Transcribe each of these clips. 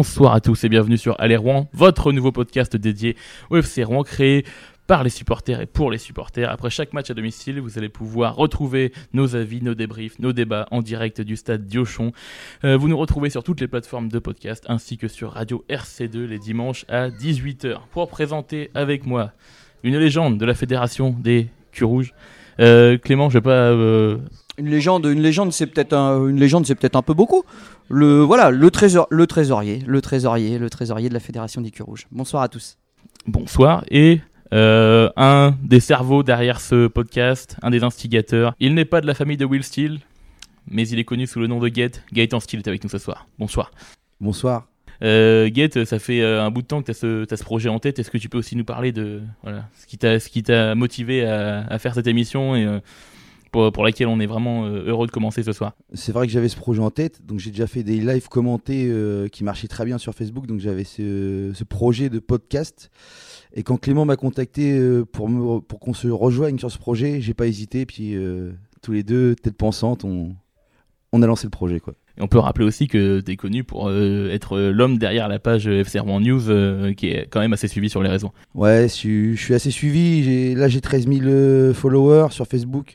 Bonsoir à tous et bienvenue sur Aller Rouen, votre nouveau podcast dédié au FC Rouen créé par les supporters et pour les supporters. Après chaque match à domicile, vous allez pouvoir retrouver nos avis, nos débriefs, nos débats en direct du stade Diochon. Euh, vous nous retrouvez sur toutes les plateformes de podcast ainsi que sur Radio RC2 les dimanches à 18h. Pour présenter avec moi une légende de la fédération des culs rouges. Euh, Clément, je vais pas euh, Une légende, une légende, c'est peut-être un, une légende, c'est peut-être un peu beaucoup. Le voilà, le trésor, le trésorier, le trésorier, le trésorier de la fédération des culs rouges. Bonsoir à tous. bonsoir et euh, un des cerveaux derrière ce podcast, un des instigateurs. Il n'est pas de la famille de Will Steele, mais il est connu sous le nom de Get. Gaëtan Steele est avec nous ce soir. Bonsoir. Bonsoir. Euh, Get, ça fait euh, un bout de temps que tu as, ce t'as ce projet en tête. Est-ce que tu peux aussi nous parler de voilà, ce qui t'a, ce qui t'a motivé à, à faire cette émission et euh, pour, pour laquelle on est vraiment euh, heureux de commencer ce soir C'est vrai que j'avais ce projet en tête, donc j'ai déjà fait des lives commentés euh, qui marchaient très bien sur Facebook, donc j'avais ce, ce projet de podcast. Et quand Clément m'a contacté euh, pour, me, pour qu'on se rejoigne sur ce projet, j'ai pas hésité, puis euh, tous les deux, tête pensante, on, on a lancé le projet. Quoi. Et on peut rappeler aussi que tu es connu pour euh, être l'homme derrière la page FC Rouen News, euh, qui est quand même assez suivi sur les réseaux. Ouais, je, suis- je suis assez suivi, là j'ai 13 000 euh, followers sur Facebook.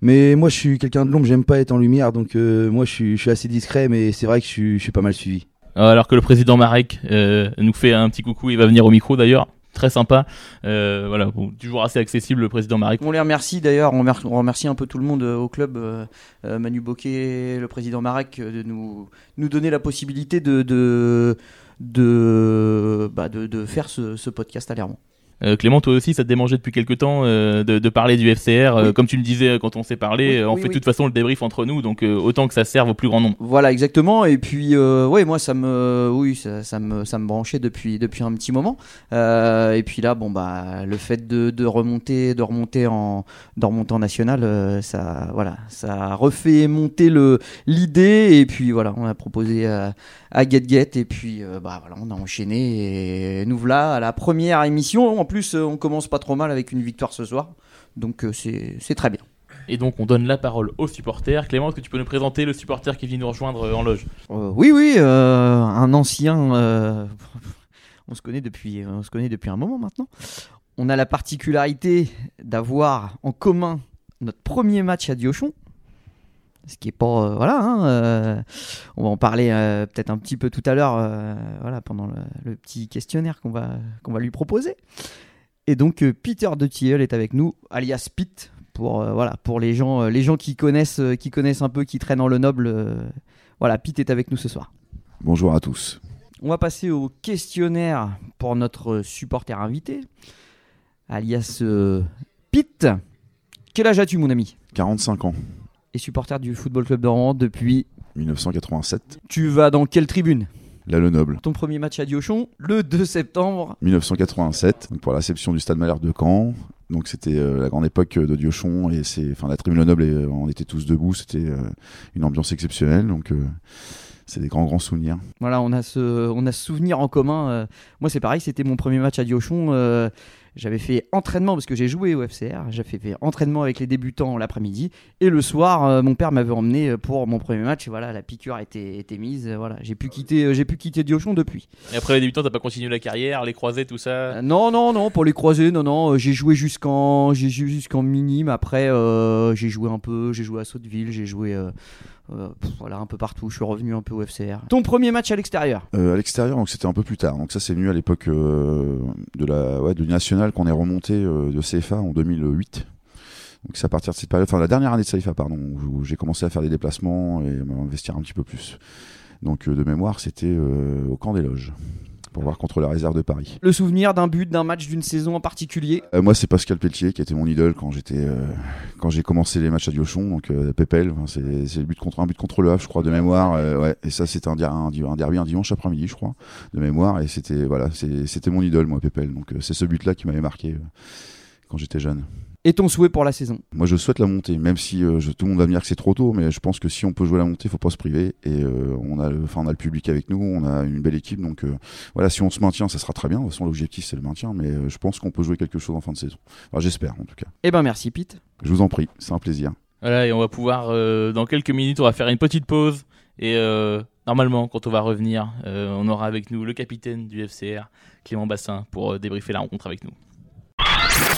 Mais moi je suis quelqu'un de l'ombre, j'aime pas être en lumière, donc euh, moi je suis, je suis assez discret, mais c'est vrai que je suis, je suis pas mal suivi. Alors que le président Marek euh, nous fait un petit coucou, il va venir au micro d'ailleurs. Très sympa. Euh, voilà, bon, toujours assez accessible le président Marek. On les remercie d'ailleurs, on, remer- on remercie un peu tout le monde euh, au club, euh, euh, Manu Boquet, le président Marek, euh, de nous, nous donner la possibilité de, de, de, bah, de, de faire ce, ce podcast à l'Hermont. Euh, Clément, toi aussi, ça te démangeait depuis quelques temps euh, de, de parler du FCR. euh, Oui. comme tu le disais euh, quand on s'est parlé, Oui, euh, on oui, fait de oui. toute façon le débrief entre nous, donc euh, autant que ça serve au plus grand nombre. Voilà, exactement. Et puis, euh, ouais, moi, ça me, oui, ça, ça me, ça me branchait depuis, depuis un petit moment. Euh, et puis là, bon, bah, le fait de, de remonter, de remonter en, de remonter en national, euh, ça, voilà, ça refait monter le l'idée. Et puis voilà, on a proposé à, à Get Get. Et puis, euh, bah, voilà, on a enchaîné. Et nous voilà à la première émission. En plus, euh, on commence pas trop mal avec une victoire ce soir. Donc, euh, c'est, c'est très bien. Et donc, on donne la parole aux supporters. Clément, est-ce que tu peux nous présenter le supporter qui vient nous rejoindre en loge? Euh, oui, oui, euh, un ancien. euh, on se connaît depuis, on se connaît depuis un moment maintenant. On a la particularité d'avoir en commun notre premier match à Diochon. Ce qui est pas, euh, voilà. hein, euh, on va en parler euh, peut-être un petit peu tout à l'heure, voilà, pendant le, le petit questionnaire qu'on va, qu'on va lui proposer. Et donc Peter de Thiel est avec nous, alias Pete, pour voilà, pour les gens, les gens qui connaissent, qui connaissent un peu, qui traînent dans le noble. voilà, Pete est avec nous ce soir. Bonjour à tous. On va passer au questionnaire pour notre supporter invité, alias Pete. Quel âge as-tu, mon ami? 45 ans, Et supporter du Football Club de Rouen depuis. 1987. Tu vas dans quelle tribune? La Le Noble, Ton premier match à Diochon, le 2 septembre. 1987, donc pour la réception du Stade Malherbe de Caen. Donc c'était euh, la grande époque de Diochon et c'est, enfin la tribune Le Noble, et, euh, on était tous debout. C'était euh, une ambiance exceptionnelle. Donc euh, c'est des grands grands souvenirs. Voilà, on a ce, on a ce souvenir en commun. euh, moi, c'est pareil, c'était mon premier match à Diochon. euh, j'avais fait entraînement parce que j'ai joué au FCR. J'avais fait entraînement avec les débutants l'après-midi. Et le soir, euh, mon père m'avait emmené pour mon premier match. Et voilà, la piqûre était, était mise. voilà, j'ai pu quitter, j'ai pu quitter Diochon depuis. Et après les débutants, t'as pas continué la carrière, les croisés, tout ça? Euh, non, non, non, pour les croisés, non, non. j'ai joué jusqu'en, j'ai joué jusqu'en minime. Après, euh, j'ai joué un peu. J'ai joué à Sotteville. J'ai joué. euh, euh, pff, voilà, un peu partout. Je suis revenu un peu au FCR. Ton premier match à l'extérieur Euh, à l'extérieur, donc c'était un peu plus tard. Donc ça, c'est venu à l'époque euh, de la ouais, de nationale qu'on est remonté euh, de CFA en 2008. Donc c'est à partir de cette période, enfin la dernière année de CFA, pardon, où j'ai commencé à faire des déplacements et à m'investir un petit peu plus. Donc euh, de mémoire, c'était euh, au camp des loges pour voir contre la réserve de Paris. Le souvenir d'un but, d'un match, d'une saison en particulier? Euh, moi, c'est Pascal Pelletier qui était mon idole quand j'étais euh, quand j'ai commencé les matchs à Diochon. Donc euh, Pépel, enfin, c'est le but contre un but contre le Havre, je crois de mémoire. ouais, et ça c'était un, der- un, un derby un dimanche après-midi, je crois, de mémoire. Et c'était voilà, c'est- c'était mon idole, moi Pépel. Donc c'est ce but-là qui m'avait marqué quand j'étais jeune. Et ton souhait pour la saison Moi, je souhaite la montée, même si euh, je- tout le monde va me dire que c'est trop tôt, mais je pense que si on peut jouer la montée, faut pas se priver. Et euh, on a, le- enfin, on a le public avec nous, on a une belle équipe, donc euh, voilà, si on se maintient, ça sera très bien. De toute façon, l'objectif c'est le maintien, mais euh, je pense qu'on peut jouer quelque chose en fin de saison. Enfin, j'espère en tout cas. Eh ben merci Pete. Je vous en prie, c'est un plaisir. Voilà, et on va pouvoir, euh, dans quelques minutes, on va faire une petite pause et euh, normalement, quand on va revenir, on aura avec nous le capitaine du FCR, Clément Bassin, pour débriefer la rencontre avec nous.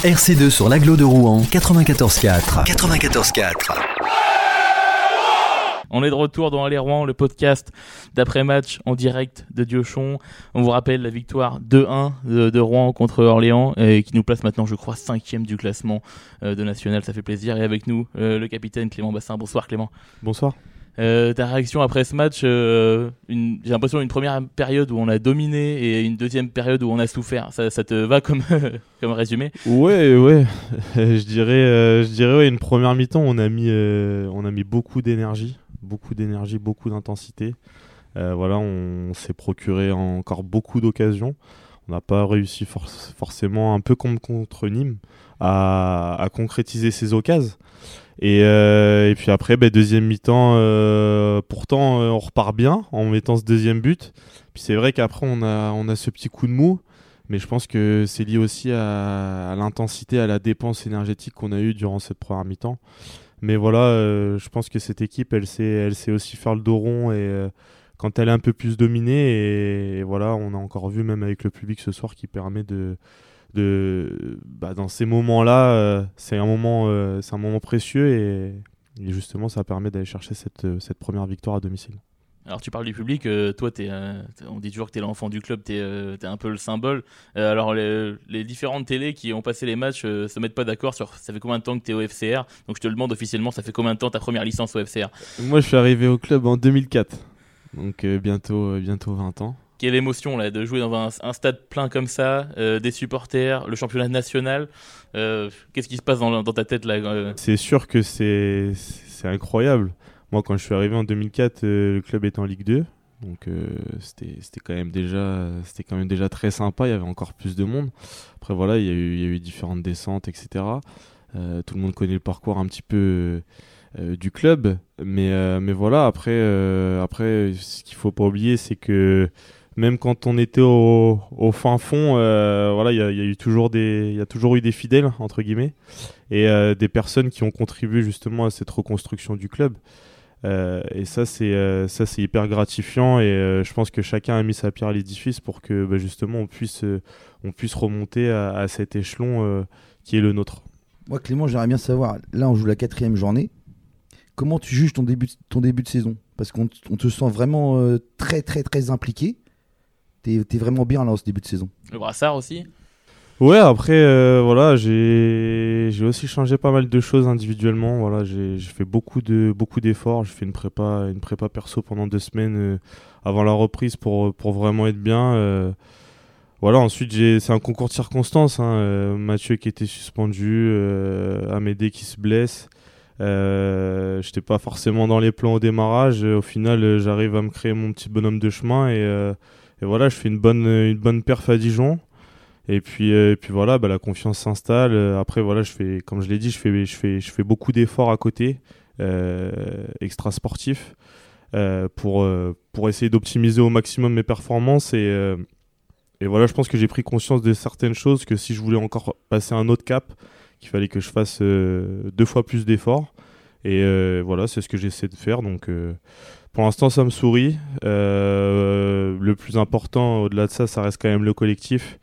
RC2 sur l'aglo de Rouen, 94.4. 94.4. On est de retour dans Aller Rouen, le podcast d'après-match en direct de Diochon. On vous rappelle la victoire 2-1 de, Rouen contre Orléans et qui nous place maintenant, je crois, cinquième du classement euh, de National. Ça fait plaisir. Et avec nous, euh, le capitaine Clément Bassin. Bonsoir Clément. Bonsoir. Euh, ta réaction après ce match, j'ai l'impression une première période où on a dominé et une deuxième période où on a souffert. Ça, te va comme, comme résumé? Ouais, ouais. je dirais, je dirais une première mi-temps, on a mis, on a mis beaucoup d'énergie beaucoup d'énergie, beaucoup d'intensité. Euh, voilà, on, s'est procuré encore beaucoup d'occasions. On n'a pas réussi forcément, un peu comme contre Nîmes, à, concrétiser ces occasions. Et, euh, et puis après, ben, deuxième mi-temps, euh, pourtant on repart bien en mettant ce deuxième but. Puis c'est vrai qu'après on a, on a ce petit coup de mou, mais je pense que c'est lié aussi à, à l'intensité, à la dépense énergétique qu'on a eue durant cette première mi-temps. Mais voilà, euh, je pense que cette équipe, elle sait, elle sait aussi faire le dos rond et euh, quand elle est un peu plus dominée. Et, voilà, on a encore vu même avec le public ce soir qui permet de, de bah, dans ces moments-là, euh, c'est un moment, c'est un moment précieux et, et justement, ça permet d'aller chercher cette, cette première victoire à domicile. Alors tu parles du public, euh, toi euh, on dit toujours que tu es l'enfant du club, tu es, euh, un peu le symbole. alors les, différentes télés qui ont passé les matchs se mettent pas d'accord sur ça fait combien de temps que tu es au FCR. Donc je te le demande officiellement, ça fait combien de temps ta première licence au FCR Moi je suis arrivé au club en 2004, donc bientôt, bientôt 20 ans. Quelle émotion là de jouer dans un, stade plein comme ça, des supporters, le championnat national. Qu'est-ce qui se passe dans, ta tête là C'est sûr que c'est incroyable. Moi, quand je suis arrivé en 2004, euh, le club était en Ligue 2. Donc euh, c'était quand même déjà quand même déjà très sympa. Il y avait encore plus de monde. Après voilà, il y a eu, différentes descentes, etc. Euh, tout le monde connaît le parcours un petit peu du club, mais voilà. Après après, ce qu'il faut pas oublier, c'est que même quand on était au, fin fond, voilà, il y a, eu toujours des, il toujours eu des fidèles entre guillemets et des personnes qui ont contribué justement à cette reconstruction du club. Euh, et ça, c'est euh, ça, c'est hyper gratifiant. Et euh, je pense que chacun a mis sa pierre à l'édifice pour que bah, justement on puisse, on puisse remonter à, cet échelon qui est le nôtre. Moi, Clément, j'aimerais bien savoir. Là, on joue la quatrième journée. Comment tu juges ton début, ton début de saison? Parce qu'on te sent vraiment très, très, très impliqué. T'es es vraiment bien là en ce début de saison. Le brassard aussi Ouais, après, euh, voilà, j'ai aussi changé pas mal de choses individuellement. Voilà, j'ai fait beaucoup de beaucoup d'efforts. J'ai fait une prépa une prépa perso pendant deux semaines euh, avant la reprise pour pour vraiment être bien. Euh. voilà, ensuite c'est un concours de circonstances. Hein, Mathieu qui était suspendu, Amédée qui se blesse. Euh, J'étais pas forcément dans les plans au démarrage. Au final, j'arrive à me créer mon petit bonhomme de chemin et, et voilà, je fais une bonne une bonne perf à Dijon. Et puis, euh, puis voilà, bah, la confiance s'installe. Euh, après, voilà, je fais, comme je l'ai dit, je fais, je fais, je fais beaucoup d'efforts à côté, euh, extra sportifs, euh, pour, pour essayer d'optimiser au maximum mes performances. Et, et voilà, je pense que j'ai pris conscience de certaines choses que si je voulais encore passer un autre cap, qu'il fallait que je fasse deux fois plus d'efforts. Et voilà, c'est ce que j'essaie de faire. Donc, pour l'instant, ça me sourit. le plus important, au-delà de ça, ça reste quand même le collectif.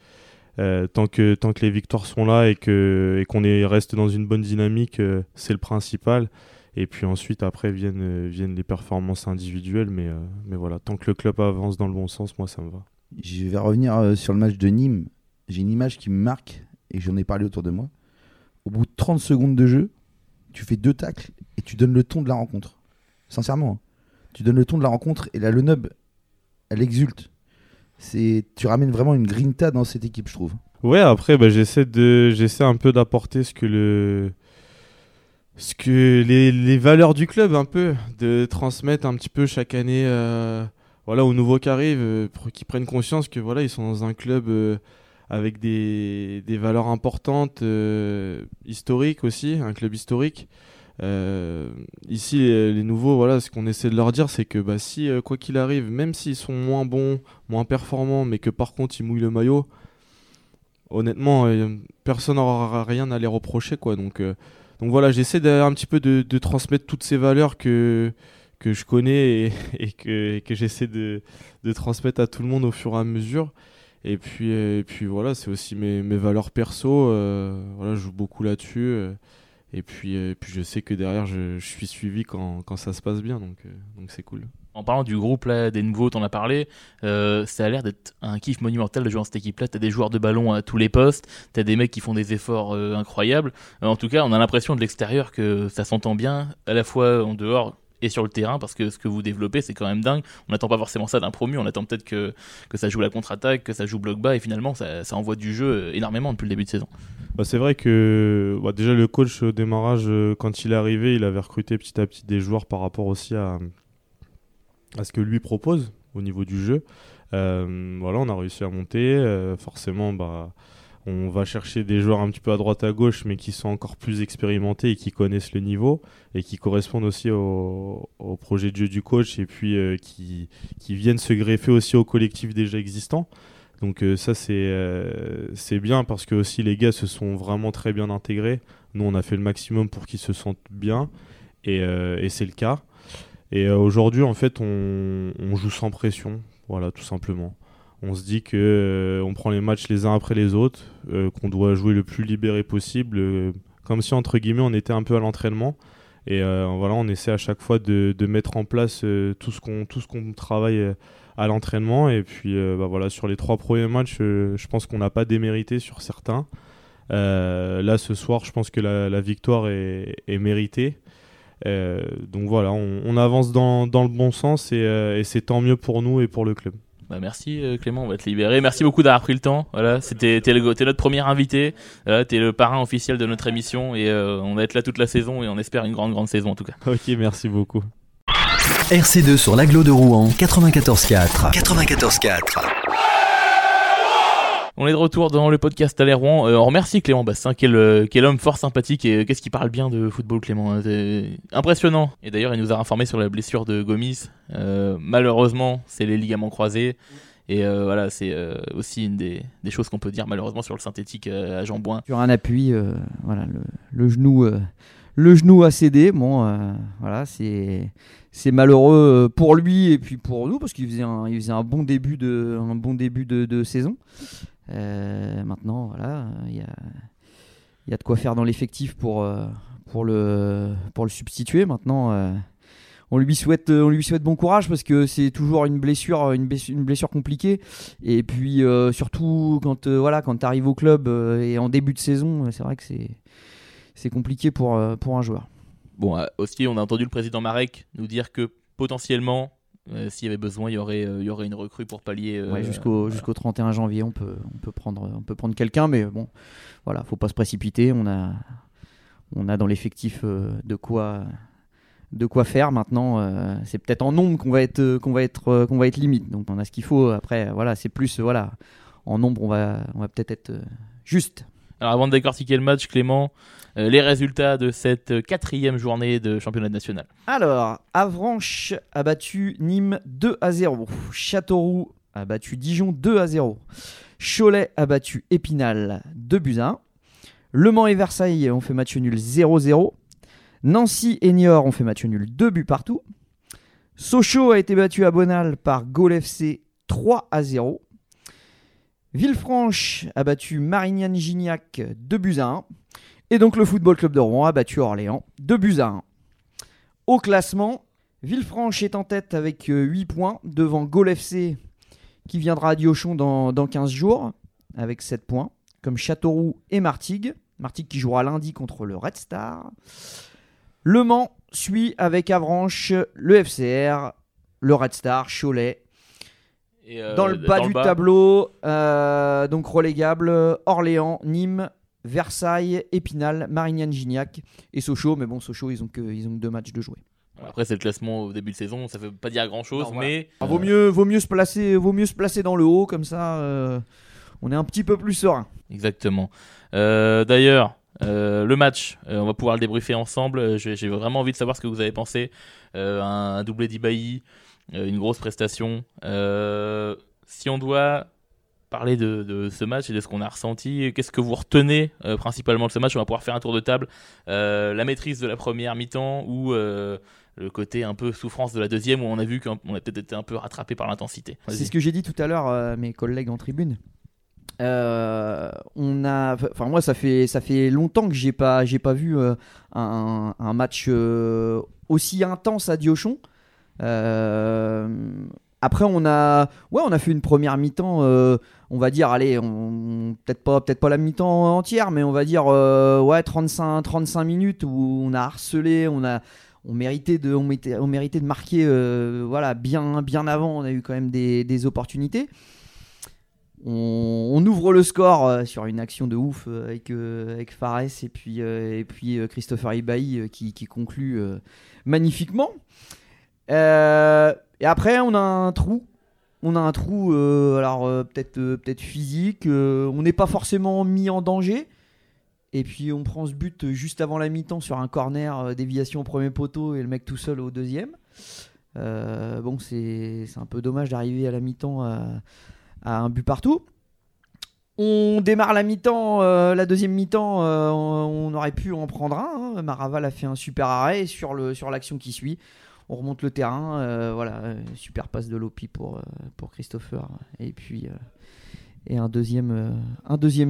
Euh, tant, que, tant que les victoires sont là et qu'on et qu'on reste dans une bonne dynamique, euh, c'est le principal. Et puis ensuite, après, viennent, euh, viennent les performances individuelles. Mais, mais voilà, tant que le club avance dans le bon sens, moi, ça me va. Je vais revenir sur le match de Nîmes. J'ai une image qui me marque et j'en ai parlé autour de moi. Au bout de 30 secondes de jeu, tu fais deux tacles et tu donnes le ton de la rencontre. Sincèrement, hein. Tu donnes le ton de la rencontre et la Lenub, elle exulte c'est tu ramènes vraiment une grinta dans cette équipe, je trouve. Ouais, après, bah, j'essaie de, j'essaie un peu d'apporter ce que le, ce que les, les, valeurs du club, un peu, de transmettre un petit peu chaque année, euh, voilà, aux nouveaux qui arrivent, euh, qu'ils prennent conscience que voilà, ils sont dans un club euh, avec des, des valeurs importantes, historiques aussi, un club historique. Euh, ici, les, nouveaux, voilà, ce qu'on essaie de leur dire, c'est que bah, si, euh, quoi qu'il arrive, même s'ils sont moins bons, moins performants, mais que par contre ils mouillent le maillot, honnêtement, euh, personne n'aura rien à les reprocher. Quoi. Donc, donc voilà, j'essaie un petit peu de, transmettre toutes ces valeurs que, que je connais et, que, que j'essaie de, de transmettre à tout le monde au fur et à mesure. Et puis, puis voilà, c'est aussi mes, mes valeurs perso. voilà, je joue beaucoup là-dessus. Euh, et puis, et puis je sais que derrière, je, suis suivi quand, quand ça se passe bien. Donc, euh, donc c'est cool. En parlant du groupe là, des nouveaux, t'en as parlé, euh, ça a l'air d'être un kiff monumental de jouer dans cette équipe-là. T'as des joueurs de ballon à tous les postes, t'as des mecs qui font des efforts euh, incroyables. Euh, en tout cas, on a l'impression de l'extérieur que ça s'entend bien, à la fois en dehors et sur le terrain, parce que ce que vous développez, c'est quand même dingue. On n'attend pas forcément ça d'un promu, on attend peut-être que, que ça joue la contre-attaque, que ça joue bloc bas, et finalement, ça, envoie du jeu euh, énormément depuis le début de saison. Bah, c'est vrai que bah, déjà le coach au démarrage, euh, quand il est arrivé, il avait recruté petit à petit des joueurs par rapport aussi à, à ce que lui propose au niveau du jeu. Euh, voilà, on a réussi à monter. forcément, bah, on va chercher des joueurs un petit peu à droite à gauche, mais qui sont encore plus expérimentés et qui connaissent le niveau et qui correspondent aussi au, projet de jeu du coach et puis euh, qui, qui viennent se greffer aussi au collectif déjà existant. Donc euh, ça c'est euh, c'est bien parce que aussi les gars se sont vraiment très bien intégrés. Nous on a fait le maximum pour qu'ils se sentent bien et, et c'est le cas. Et aujourd'hui en fait on, on joue sans pression, voilà tout simplement. On se dit que euh, on prend les matchs les uns après les autres, euh, qu'on doit jouer le plus libéré possible, euh, comme si entre guillemets on était un peu à l'entraînement. Et euh, voilà, on essaie à chaque fois de, mettre en place tout ce qu'on travaille à l'entraînement. Et puis bah voilà, sur les trois premiers matchs, je pense qu'on n'a pas démérité sur certains. Là, ce soir, je pense que la, victoire est, méritée. Donc voilà, on, avance dans, le bon sens et c'est tant mieux pour nous et pour le club. Bah merci euh, Clément, on va te libérer. Merci beaucoup d'avoir pris le temps. Voilà, c'était t'es, le- t'es notre premier invité. Voilà, t'es le parrain officiel de notre émission et euh, on va être là toute la saison et on espère une grande grande saison en tout cas. Ok, merci beaucoup. RC2 sur l'agglo de Rouen 94.4. 94.4. On est de retour dans le podcast Aller Rouen. Euh, on remercie Clément Bassin, quel, homme fort sympathique et euh, qu'est-ce qu'il parle bien de football Clément. hein, c'est impressionnant. Et d'ailleurs, il nous a informé sur la blessure de Gomis. Euh, malheureusement, c'est les ligaments croisés. Et voilà, c'est aussi une des, choses qu'on peut dire malheureusement sur le synthétique euh, à Jean-Bouin. Sur un appui, voilà, le, genou, le genou a cédé. Bon, voilà, c'est malheureux pour lui et puis pour nous parce qu'il faisait un, bon début de saison. Euh, maintenant, voilà, il y a, de quoi faire dans l'effectif pour, euh, pour le, pour le substituer. Maintenant. euh, on lui souhaite, on lui souhaite bon courage parce que c'est toujours une blessure, une blessure, compliquée. Et puis surtout quand voilà, quand tu arrives au club et en début de saison, c'est vrai que c'est c'est compliqué pour pour un joueur. Bon, aussi, on a entendu le président Marek nous dire que potentiellement, euh, s'il y avait besoin, il y aurait, euh, il y aurait une recrue pour pallier. euh, Ouais, jusqu'au voilà. jusqu'au 31 janvier, on peut on peut prendre on peut prendre quelqu'un, mais bon, voilà, faut pas se précipiter. On a on a dans l'effectif de quoi de quoi faire maintenant. c'est peut-être en nombre qu'on va être qu'on va être qu'on va être limite. Donc on a ce qu'il faut. Après, voilà, c'est plus voilà en nombre, on va on va peut-être être juste. Alors avant de décortiquer le match, Clément, euh, les résultats de cette quatrième journée de championnat national. Alors, Avranches a battu Nîmes 2 à 0. Châteauroux a battu Dijon 2 à 0. Cholet a battu Épinal 2 buts à 1. Le Mans et Versailles ont fait match nul 0-0. Nancy et Niort ont fait match nul 2 buts partout. Sochaux a été battu à Bonal par Gaulle FC 3 à 0. Villefranche a battu Marignane-Gignac 2 buts à 1. Et donc le Football Club de Rouen a battu Orléans 2 buts à 1. Au classement, Villefranche est en tête avec euh, 8 points devant Gaulle FC qui viendra à Diochon dans, dans 15 jours avec 7 points, comme Châteauroux et Martigues. Martigues qui jouera lundi contre le Red Star. Le Mans suit avec Avranches, le FCR, le Red Star, Cholet. Et, euh, dans le bas du tableau, euh, donc relégable, Orléans, Nîmes, Versailles, Épinal, Marignane-Gignac et Sochaux. Mais bon, Sochaux, ils ont que, ils ont que deux matchs de jouer. Après, c'est le classement au début de saison, ça veut pas dire grand chose, Non, voilà. mais Ah, vaut, mieux, vaut, mieux se placer, vaut mieux se placer dans le haut, comme ça euh, on est un petit peu plus serein. Exactement. Euh, D'ailleurs, euh, le match, euh, on va pouvoir le débriefer ensemble. J'ai j'ai vraiment envie de savoir ce que vous avez pensé. Euh, un, un doublé d'Ibaï, euh, une grosse prestation. Euh, si on doit parler de, de ce match et de ce qu'on a ressenti, qu'est-ce que vous retenez euh, principalement de ce match? On va pouvoir faire un tour de table. Euh, la maîtrise de la première mi-temps ou euh, le côté un peu souffrance de la deuxième où on a vu qu'on a peut-être été un peu rattrapé par l'intensité. C'est ce que j'ai dit tout à l'heure à mes collègues en tribune. Euh, on a, enfin moi ça fait ça fait longtemps que j'ai pas j'ai pas vu euh, un, un match euh, aussi intense à Diochon. Euh, après on a ouais on a fait une première mi-temps euh, on va dire allez peut-être pas peut-être pas la mi-temps entière mais on va dire euh, ouais 35 35 minutes où on a harcelé on a on méritait de on méritait, de marquer euh, voilà bien bien avant on a eu quand même des, opportunités on, ouvre le score sur une action de ouf avec, avec Fares et puis, et puis Christopher Ibaï qui, conclut magnifiquement. Euh, et après, on a un trou. On a un trou, euh, alors euh, peut-être peut-être physique. on n'est pas forcément mis en danger. Et puis on prend ce but juste avant la mi-temps sur un corner, déviation au premier poteau et le mec tout seul au deuxième. Bon, c'est un peu dommage d'arriver à la mi-temps à, un but partout. On démarre la mi-temps, la deuxième mi-temps, on, aurait pu en prendre un. hein. Maraval a fait un super arrêt sur le sur l'action qui suit. On remonte le terrain, euh, voilà, euh, super passe de Lopi pour, euh, Christopher et puis et un deuxième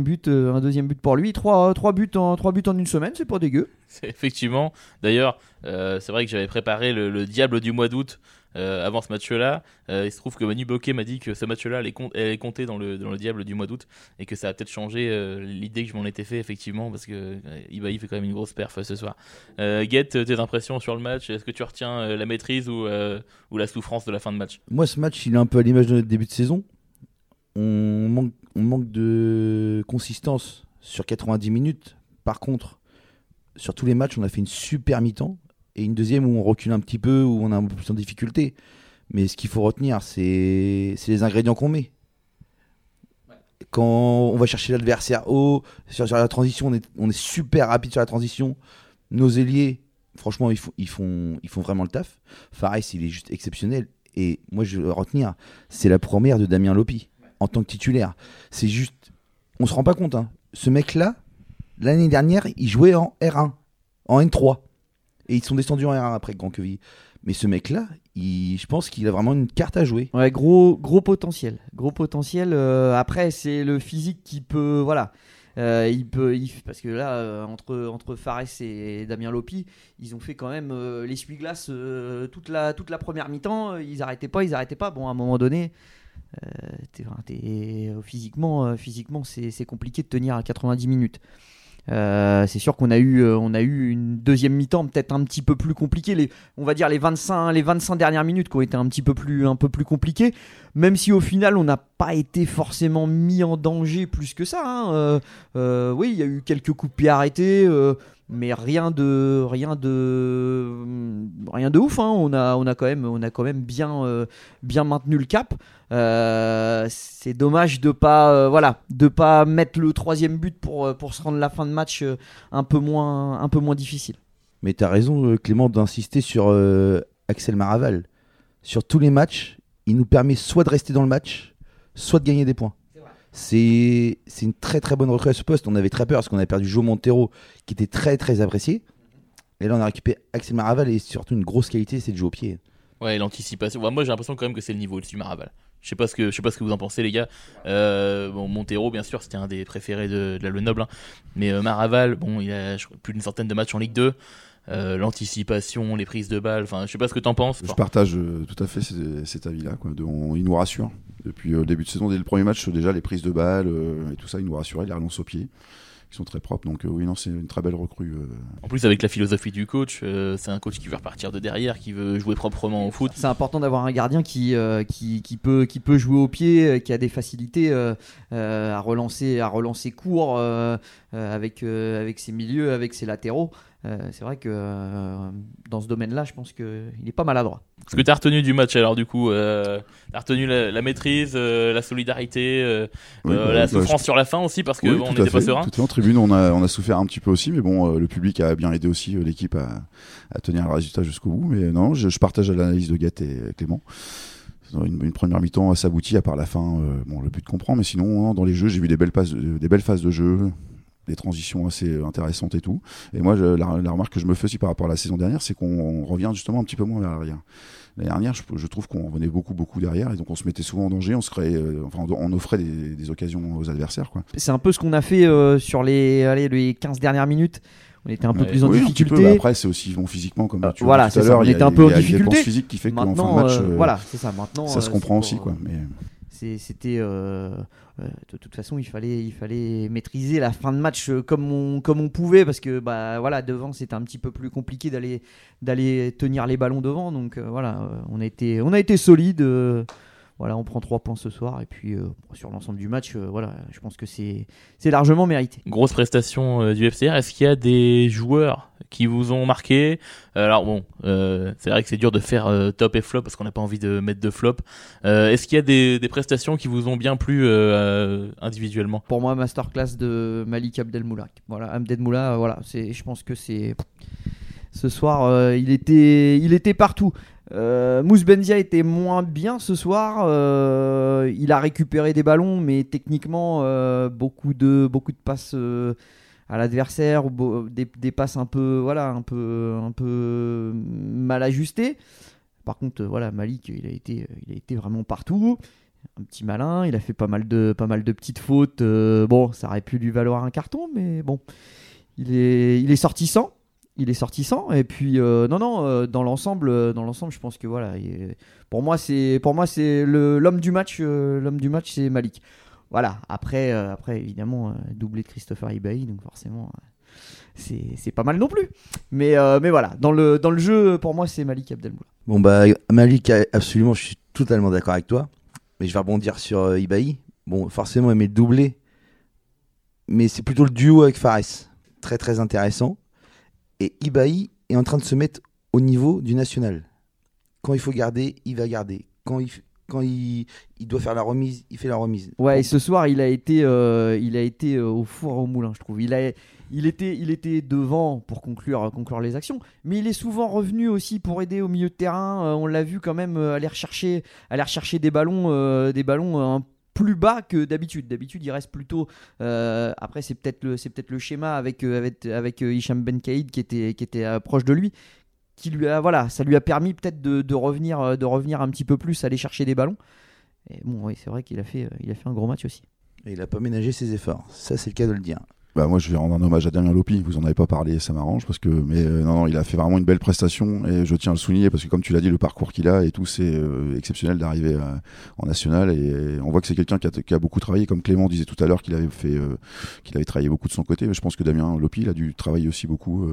but un deuxième but pour lui. Trois, buts en trois buts en une semaine, c'est pas dégueu. Effectivement. D'ailleurs, c'est vrai que j'avais préparé le diable du mois d'août euh, avant ce match-là. Euh, il se trouve que Manu Bokeh m'a dit que ce match-là allait, com- allait compter dans le, dans le diable du mois d'août et que ça a peut-être changé euh, l'idée que je m'en étais fait effectivement parce que Ibaï fait quand même une grosse perf ce soir. Guette, tes impressions sur le match? Est-ce que tu retiens la maîtrise ou, ou la souffrance de la fin de match? Moi, ce match, il est un peu à l'image de notre début de saison. On manque de consistance sur 90 minutes. Par contre, sur tous les matchs, on a fait une super mi-temps et une deuxième où on recule un petit peu, où on a un peu plus en difficulté. Mais ce qu'il faut retenir, c'est c'est les ingrédients qu'on met. Quand on va chercher l'adversaire haut, sur, sur la transition, on est, on est super rapide sur la transition. Nos ailiers, franchement, ils, font ils, font, ils font vraiment le taf. Fares, il est juste exceptionnel. Et moi, je veux retenir, c'est la première de Damien Lopi en tant que titulaire. C'est juste, on se rend pas compte. hein. Ce mec-là, l'année dernière, il jouait en R1, en N3. Et ils sont descendus en R1 après Grand Queville. Mais ce mec-là, je pense qu'il a vraiment une carte à jouer. Ouais, gros, gros potentiel. Gros potentiel. euh, après, c'est le physique qui peut. Voilà. Euh, il peut, parce que là, euh, entre, entre Fares et Damien Lopi, ils ont fait quand même l'essuie-glace toute, la, toute la première mi-temps. Ils arrêtaient pas, ils arrêtaient pas. Bon, à un moment donné, physiquement, physiquement c'est compliqué de tenir à 90 minutes. Euh, c'est sûr qu'on a eu, euh, on a eu une deuxième mi-temps peut-être un petit peu plus compliquée. On va dire les 25, les 25 dernières minutes qui ont été un petit peu plus, un peu plus compliquées. Même si au final on n'a pas été forcément mis en danger plus que ça. hein. Euh, oui, il y a eu quelques coups de pied arrêtés, mais rien de, rien de, rien de ouf. hein. On a, on a quand même, on a quand même bien, euh, bien maintenu le cap. Euh, c'est dommage de pas, euh, voilà, de pas mettre le troisième but pour, pour se rendre la fin de match un peu moins, un peu moins difficile. Mais tu as raison, Clément, d'insister sur Axel Maraval. Sur tous les matchs, il nous permet soit de rester dans le match, soit de gagner des points. C'est une très très bonne recrue à ce poste. On avait très peur parce qu'on avait perdu Joe Montero, qui était très très apprécié. Et là, on a récupéré Axel Maraval et surtout une grosse qualité, c'est de jouer au pied. Ouais, l'anticipation. Moi, j'ai l'impression quand même que c'est le niveau au-dessus Maraval. Je sais pas ce que je sais pas ce que vous en pensez les gars. Euh, bon, Montero bien sûr c'était un des préférés de, la Lenoble, hein. mais euh, Maraval bon il a plus d'une centaine de matchs en Ligue 2. Euh, L'anticipation, les prises de balles, enfin je sais pas ce que t'en penses. Je partage euh, tout à fait cet avis-là. il nous rassure. Depuis euh, le début de saison, dès le premier match, déjà les prises de balles euh, et tout ça, il nous rassure. Les relances au pied, qui sont très propres. Donc euh, oui, non, c'est une très belle recrue. euh. En plus avec la philosophie du coach, euh, c'est un coach qui veut repartir de derrière, qui veut jouer proprement au foot. C'est important d'avoir un gardien qui, euh, qui, qui peut, qui peut jouer au pied, euh, qui a des facilités euh, euh, à, relancer, à relancer court euh, euh, avec, euh, avec ses milieux, avec ses latéraux. Euh, c'est vrai que euh, dans ce domaine-là, je pense qu'il est pas maladroit. Ce que t'as retenu du match alors du coup, euh, t'as retenu la, la maîtrise, euh, la solidarité, Oui, bah, la bah, souffrance sur la fin aussi parce que Oui, bon, on n'était pas serein. Tout à fait. En tribune, on a, on a souffert un petit peu aussi, mais bon, euh, le public a bien aidé aussi euh, l'équipe à, à tenir le résultat jusqu'au bout. Mais non, je, je partage l'analyse de Gatt et Clément. Une, une première mi-temps assez aboutie, à part la fin, euh, bon, le but qu'on prend, mais sinon, non, dans les jeux, j'ai vu des belles, passes, de- des belles phases de jeu, des transitions assez intéressantes et tout. Et moi, je- la, la remarque que je me fais aussi par rapport à la saison dernière, c'est qu'on revient justement un petit peu moins vers l'arrière. L'année dernière, je, je trouve qu'on revenait beaucoup, beaucoup derrière, et donc on se mettait souvent en danger, on se créait, euh, enfin, on, on offrait des, des occasions aux adversaires, quoi. C'est un peu ce qu'on a fait euh, sur les, allez, les 15 dernières minutes. On était un peu Ouais. plus en Oui, un petit peu, difficulté. après, c'est aussi bon physiquement, comme Euh, tu voilà, vois tout à c'est ça, l'heure. on il y a- était un peu en il y a une difficulté. dépense physique qui fait qu'en fin de Maintenant, match, euh, euh, voilà, c'est ça. Maintenant, ça se euh, comprend aussi, pour, quoi. euh, Mais C'était euh, euh, de toute façon, il fallait, maîtriser la fin de match euh, comme on, comme on pouvait parce que bah voilà devant c'était un petit peu plus compliqué d'aller d'aller tenir les ballons devant. Donc voilà, on a été, on a été solide. Voilà, on prend 3 points ce soir et puis euh, sur l'ensemble du match, euh, voilà, je pense que c'est c'est largement mérité. Grosse prestation euh, du FCR. Est-ce qu'il y a des joueurs qui vous ont marqué? Alors bon, c'est vrai que c'est dur de faire top et flop parce qu'on n'a pas envie de mettre de flop. Est-ce qu'il y a des, des prestations qui vous ont bien plu individuellement? Pour moi, masterclass de Malik Abdelmoula. Voilà, Abdelmoula, euh, voilà, c'est, je pense que c'est ce soir, euh, il était, il était partout. Euh, Benzia était moins bien ce soir. euh, il a récupéré des ballons, mais techniquement, euh, beaucoup de, passes euh, à l'adversaire des, passes un peu, voilà, un peu, un peu mal ajustées. Par contre, voilà, Malik, il a été, vraiment partout un petit malin, il a fait pas mal de, petites fautes. bon, ça aurait pu lui valoir un carton, mais bon, il est, il est sorti sans. Il est sorti sans. Et puis, euh, non, non, euh, dans l'ensemble, euh, dans l'ensemble, je pense que voilà, pour moi, c'est, pour moi, c'est l'homme du match. l'homme du match, c'est Malik. Voilà. Après, après, évidemment, doublé de Christopher Ibahi, donc forcément. c'est, pas mal non plus. Mais, voilà, dans le, jeu, pour moi, c'est Malik Abdelmoula. Bon, bah, Malik, absolument, je suis totalement d'accord avec toi. Mais je vais rebondir sur Ibahi. Bon, forcément, il met le doublé. Mais c'est plutôt le duo avec Fares. Très, très intéressant. Et Ibahi est en train de se mettre au niveau du national. Quand il faut garder, il va garder. Quand il, quand il, il doit faire la remise, il fait la remise. Ouais, et ce soir, il a été, euh, il a été euh, au four au moulin, je trouve. Il, a, il, était, il était devant pour conclure, conclure les actions, mais il est souvent revenu aussi pour aider au milieu de terrain. Euh, on l'a vu quand même euh, aller rechercher, aller rechercher des ballons, euh, des ballons euh, un plus bas que d'habitude. D'habitude, il reste plutôt. euh, après, c'est peut-être le, peut-être le schéma avec euh, avec, avec euh, Hicham Ben Kaïd qui était, qui était proche de lui. Qui lui a, voilà, ça lui a permis peut-être de, revenir, de revenir un petit peu plus, aller chercher des ballons. Et bon, oui, c'est vrai qu'il a fait, il a fait un gros match aussi. Et il n'a pas ménagé ses efforts. Ça, c'est le cas de le dire. Bah moi je vais rendre un hommage à Damien Lopi, vous en avez pas parlé, ça m'arrange parce que mais euh, non non, il a fait vraiment une belle prestation et je tiens à le souligner parce que comme tu l'as dit le parcours qu'il a et tout c'est euh, exceptionnel d'arriver euh, en national et on voit que c'est quelqu'un qui a, qui a beaucoup travaillé comme Clément disait tout à l'heure qu'il avait fait euh, qu'il avait travaillé beaucoup de son côté, mais je pense que Damien Lopi il a dû travailler aussi beaucoup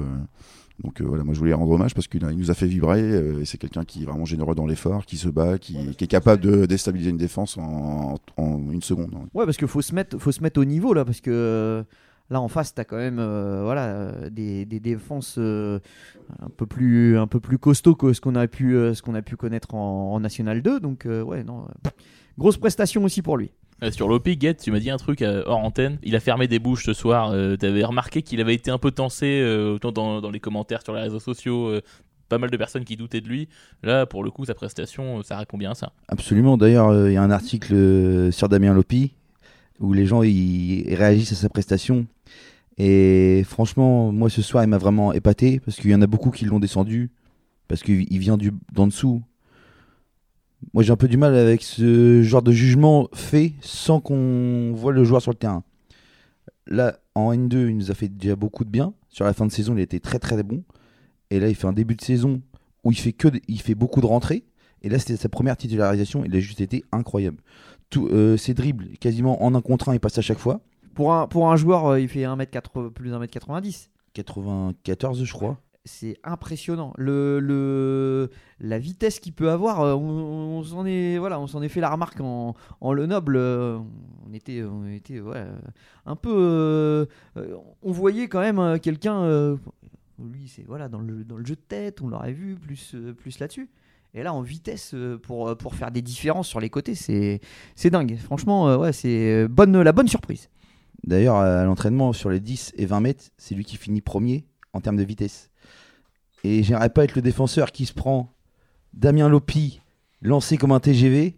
donc euh, voilà, moi je voulais rendre hommage parce qu'il nous a fait vibrer euh, et c'est quelqu'un qui est vraiment généreux dans l'effort, qui se bat, qui, qui est capable de déstabiliser une défense en, en une seconde. Ouais, parce qu'il faut se mettre, faut se mettre au niveau là, parce que là en face, t'as quand même, euh, voilà, euh, des, des défenses euh, un peu plus, un peu plus costauds que ce qu'on a pu, euh, ce qu'on a pu connaître en, en National 2. Donc euh, ouais, non, euh, grosse prestation aussi pour lui. Sur Lopi, Guette, tu m'as dit un truc euh, hors antenne. Il a fermé des bouches ce soir. Euh, T'avais remarqué qu'il avait été un peu tensé euh, autant dans, dans les commentaires sur les réseaux sociaux. euh, pas mal de personnes qui doutaient de lui. Là, pour le coup, sa prestation, ça répond bien à ça. Absolument. D'ailleurs, euh, il y a un article euh, sur Damien Lopi où les gens ils réagissent à sa prestation. Et franchement, moi ce soir, il m'a vraiment épaté parce qu'il y en a beaucoup qui l'ont descendu parce qu'il il vient du d'en dessous. Moi, j'ai un peu du mal avec ce genre de jugement fait sans qu'on voit le joueur sur le terrain. Là, en N2, il nous a fait déjà beaucoup de bien. Sur la fin de saison, il était très très bon. Et là, il fait un début de saison où il fait que, il fait beaucoup de rentrées. Et là, c'était sa première titularisation. Il a juste été incroyable. Tout, euh, ses dribbles, quasiment en un contre un, il passe à chaque fois. Pour un, pour un joueur, euh, il fait 1m80, plus 1m90. 94, je crois. C'est impressionnant. Le, le, la vitesse qu'il peut avoir, euh, on, on s'en est, voilà, on s'en est fait la remarque en, en Le Noble. euh, On était, on était ouais, un peu. euh, on voyait quand même quelqu'un. euh, lui, c'est voilà, dans le, dans le jeu de tête, on l'aurait vu plus, plus là-dessus. Et là, en vitesse, pour, pour faire des différences sur les côtés, c'est dingue. Franchement, ouais, c'est bonne, la bonne surprise. D'ailleurs, à l'entraînement, sur les 10 et 20 mètres, c'est lui qui finit premier en termes de vitesse. Et j'aimerais pas être le défenseur qui se prend Damien Lopi lancé comme un TGV.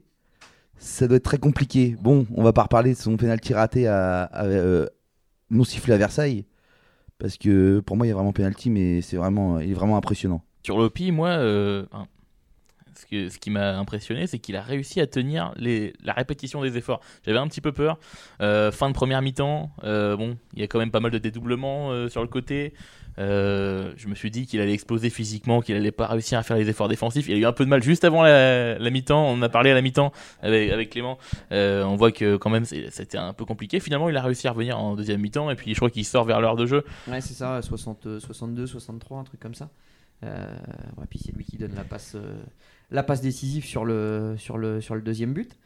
Ça doit être très compliqué. Bon, on va pas reparler de son penalty raté à, à, euh, non sifflé à Versailles. Parce que pour moi, il y a vraiment penalty, mais c'est vraiment, il est vraiment impressionnant. Sur Lopi, moi, euh, ce, que- ce qui m'a impressionné, c'est qu'il a réussi à tenir la répétition des efforts. J'avais un petit peu peur. Euh, fin de première mi-temps, euh, bon, il y a quand même pas mal de dédoublements euh, sur le côté. Je me suis dit qu'il allait exploser physiquement, qu'il allait pas réussir à faire les efforts défensifs. Il a eu un peu de mal juste avant la, mi-temps. On a parlé à la mi-temps avec, Clément. On voit que quand même c'était un peu compliqué. Finalement, il a réussi à revenir en deuxième mi-temps et puis je crois qu'il sort vers l'heure de jeu. Ouais, c'est ça, 60, 62, 63, un truc comme ça. Euh, ouais, puis c'est lui qui donne la passe, la passe décisive sur le, sur le, sur le deuxième but.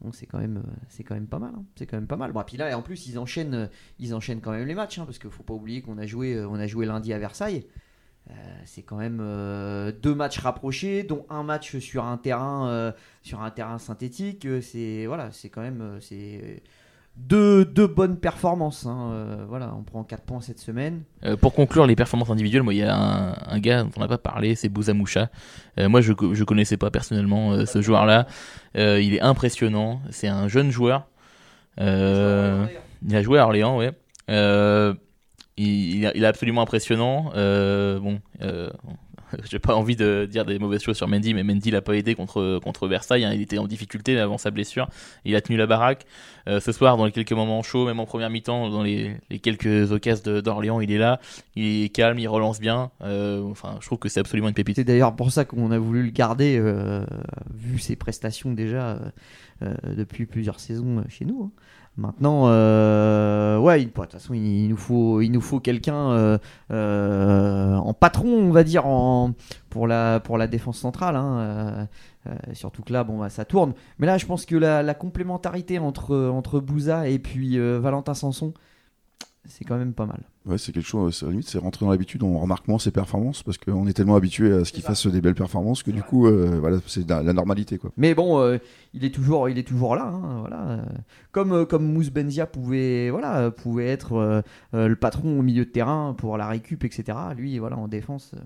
Donc c'est quand même, c'est quand même pas mal. hein. C'est quand même pas mal. Bon, et puis là, en plus, ils enchaînent, ils enchaînent quand même les matchs, hein, parce qu'il faut pas oublier qu'on a joué, on a joué lundi à Versailles. Euh, c'est quand même euh, deux matchs rapprochés, dont un match sur un terrain, euh, sur un terrain synthétique. C'est voilà, c'est quand même, c'est deux, bonnes performances. hein. Euh, voilà, on prend 4 points cette semaine. Euh, pour conclure les performances individuelles, moi il y a un, gars dont on n'a pas parlé, c'est Bouzamoucha. Euh, moi je je connaissais pas personnellement euh, ce joueur-là. Il est impressionnant. C'est un jeune joueur. Il a joué à Orléans, ouais. Il, il a- il est absolument impressionnant. Bon, j'ai pas envie de dire des mauvaises choses sur Mendy, mais Mendy l'a pas aidé contre contre Versailles. hein. Il était en difficulté avant sa blessure. Il a tenu la baraque. Euh, ce soir, dans les quelques moments chauds, même en première mi-temps, dans les, les quelques occasions d'Orléans, il est là. Il est calme, il relance bien. Euh, enfin, je trouve que c'est absolument une pépite. C'est d'ailleurs pour ça qu'on a voulu le garder, euh, vu ses prestations déjà depuis plusieurs saisons chez nous. hein. Maintenant, euh, ouais, de toute façon, il, nous faut, il nous faut quelqu'un euh, euh, en patron, on va dire, en, pour la pour la défense centrale. hein, surtout que là, bon, bah, ça tourne. Mais là, je pense que la, la complémentarité entre entre Bouza et puis Valentin Sanson, c'est quand même pas mal. Ouais, c'est quelque chose, c'est- à la limite, c'est rentrer dans l'habitude, on remarque moins ses performances parce qu'on est tellement habitué à ce qu'il fasse des belles performances que du coup, euh, voilà, c'est la, la normalité quoi. Mais bon, euh, il est toujours, il est toujours là. hein, voilà. Comme euh, comme Mousse Benzia pouvait, voilà, pouvait être euh, euh, le patron au milieu de terrain pour la récup, etc. Lui, voilà, en défense, euh,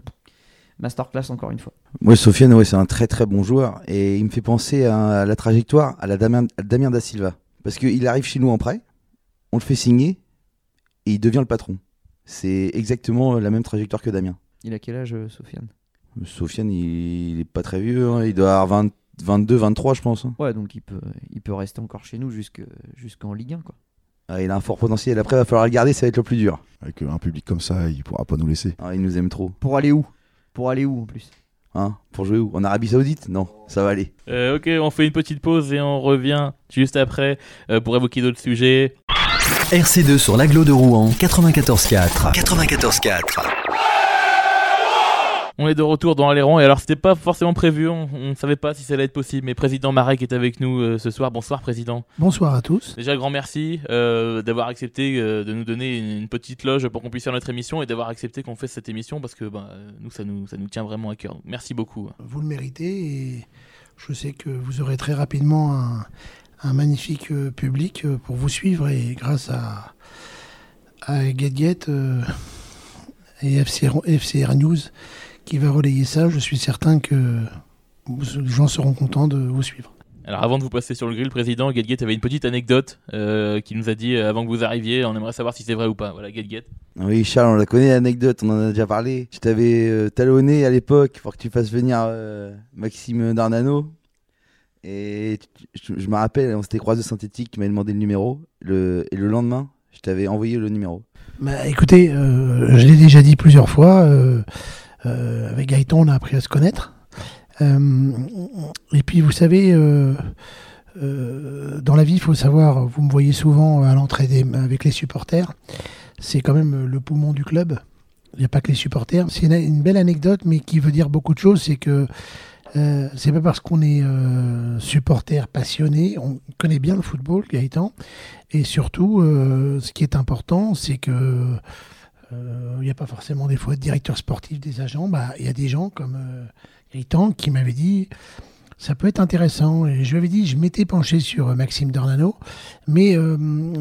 masterclass encore une fois. Moi, Sofiane, ouais, c'est un très très bon joueur et il me fait penser à, la trajectoire à la Damien, à Damien da Silva. Parce qu'il arrive chez nous en prêt, on le fait signer et il devient le patron. C'est exactement la même trajectoire que Damien. Il a quel âge, euh, Sofiane? Sofiane, il, il est pas très vieux, hein, il doit avoir 20 22, 23, je pense. hein. Ouais, donc il peut, il peut rester encore chez nous jusque- jusqu'en Ligue 1, quoi. Ah, il a un fort potentiel. Après, il va falloir le garder, ça va être le plus dur. Avec euh, un public comme ça, il pourra pas nous laisser. Ah, il nous aime trop. Pour aller où? Pour aller où en plus? Hein? Pour jouer où? En Arabie Saoudite? Non, ça va aller. Euh, ok, on fait une petite pause et on revient juste après euh, pour évoquer d'autres sujets. RC2 sur l'aglo de Rouen 94.4. 94.4. On est de retour dans Aléron et alors c'était pas forcément prévu, on, on savait pas si ça allait être possible, mais président Marek est avec nous euh, ce soir. Bonsoir président. Bonsoir à tous. Déjà grand merci euh, d'avoir accepté euh, de nous donner une, une petite loge pour qu'on puisse faire notre émission et d'avoir accepté qu'on fasse cette émission parce que bah, nous ça nous ça nous tient vraiment à cœur. Donc, merci beaucoup. Vous le méritez et je sais que vous aurez très rapidement un, un magnifique euh, public euh, pour vous suivre et grâce à, à Gadget euh, et FCR, FCR News qui va relayer ça, je suis certain que les gens seront contents de vous suivre. Alors avant de vous passer sur le grill, président, Gadget avait une petite anecdote euh, qui nous a dit euh, avant que vous arriviez, on aimerait savoir si c'est vrai ou pas. Voilà Gadget. Oui, Charles, on la connaît, l'anecdote, on en a déjà parlé. Je t'avais euh, talonné à l'époque pour que tu fasses venir euh, Maxime Darnano. Et je, me rappelle, on s'était croisés au synthétique, tu m'avais demandé le numéro. Et le lendemain, je t'avais envoyé le numéro. Bah, écoutez, euh, je l'ai déjà dit plusieurs fois, euh, euh, avec Gaëtan, on a appris à se connaître. Et puis, vous savez, dans la vie, il faut savoir, vous me voyez souvent à l'entrée avec les supporters, c'est quand même le poumon du club. Il n'y a pas que les supporters. C'est une belle anecdote, mais qui veut dire beaucoup de choses. C'est que euh, c'est pas parce qu'on est euh, supporter passionné, on connaît bien le football, Gaëtan. Et surtout, euh, ce qui est important, c'est que il n'y a pas forcément des fois de directeur sportif, des agents. Bah, il y a des gens comme Gaëtan qui m'avaient dit ça peut être intéressant. Et je lui avais dit je m'étais penché sur Maxime Dornano, mais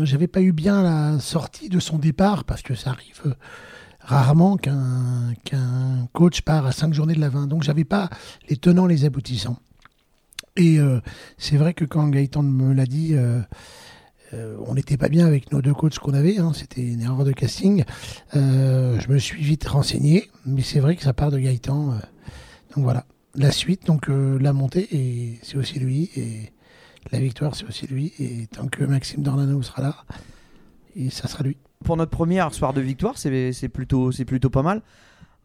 j'avais pas eu bien la sortie de son départ parce que ça arrive rarement qu'un coach part à cinq journées de la 20. Donc j'avais pas les tenants, les aboutissants. Et euh, c'est vrai que quand Gaëtan me l'a dit, euh, euh, on n'était pas bien avec nos deux coachs qu'on avait, hein, c'était une erreur de casting. Je me suis vite renseigné, mais c'est vrai que ça part de Gaëtan. donc voilà, la suite, donc la montée, c'est aussi lui, et la victoire, c'est aussi lui. Et tant que Maxime Dornano sera là, et ça sera lui. Pour notre première soir de victoire, c'est plutôt, plutôt pas mal.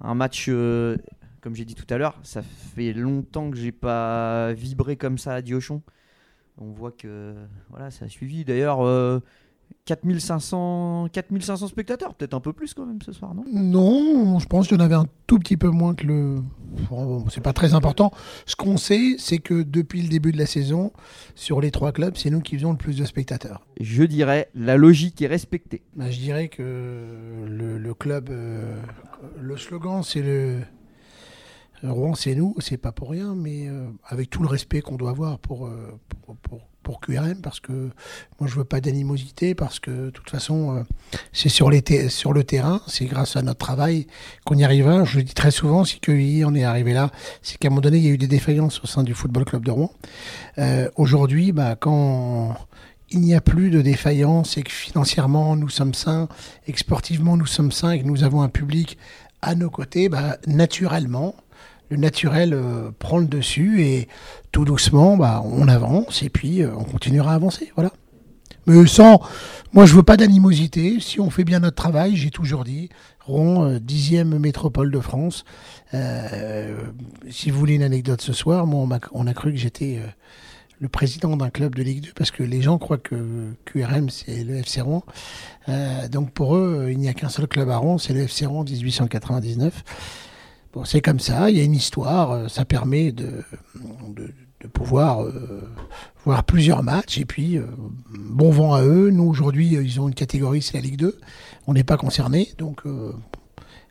Un match, euh, comme j'ai dit tout à l'heure, ça fait longtemps que j'ai pas vibré comme ça à Diochon. On voit que voilà, ça a suivi. D'ailleurs, euh, 4500, 4500 spectateurs, peut-être un peu plus quand même ce soir, non? Non, je pense qu'il y en avait un tout petit peu moins que le. Bon, c'est pas très important. Ce qu'on sait, c'est que depuis le début de la saison, sur les trois clubs, c'est nous qui faisons le plus de spectateurs. Je dirais, la logique est respectée. Bah, je dirais que le, le club, euh, le slogan, c'est le. Rouen, c'est nous, c'est pas pour rien, mais euh, avec tout le respect qu'on doit avoir pour, euh, pour, pour, pour QRM, parce que moi je veux pas d'animosité, parce que de toute façon, euh, c'est sur, sur le terrain, c'est grâce à notre travail qu'on y arrivera. Je le dis très souvent, si QI on est arrivé là, c'est qu'à un moment donné, il y a eu des défaillances au sein du Football Club de Rouen. Euh, Aujourd'hui, bah, quand il n'y a plus de défaillance et que financièrement nous sommes sains et que sportivement nous sommes sains et que nous avons un public à nos côtés, bah, naturellement, le naturel euh, prend le dessus et tout doucement, bah, on avance et puis euh, on continuera à avancer. Voilà. Mais sans, moi je veux pas d'animosité. Si on fait bien notre travail, j'ai toujours dit, Rouen, euh, dixième métropole de France. Si vous voulez une anecdote ce soir, moi on, a cru que j'étais le président d'un club de Ligue 2 parce que les gens croient que QRM c'est le FC Rouen. Donc pour eux, il n'y a qu'un seul club à Rouen, c'est le FC Rouen 1899. Bon, c'est comme ça, il y a une histoire, euh, ça permet de, de, de pouvoir euh, voir plusieurs matchs et puis euh, bon vent à eux. Nous aujourd'hui, ils ont une catégorie, c'est la Ligue 2. On n'est pas concernés, donc euh,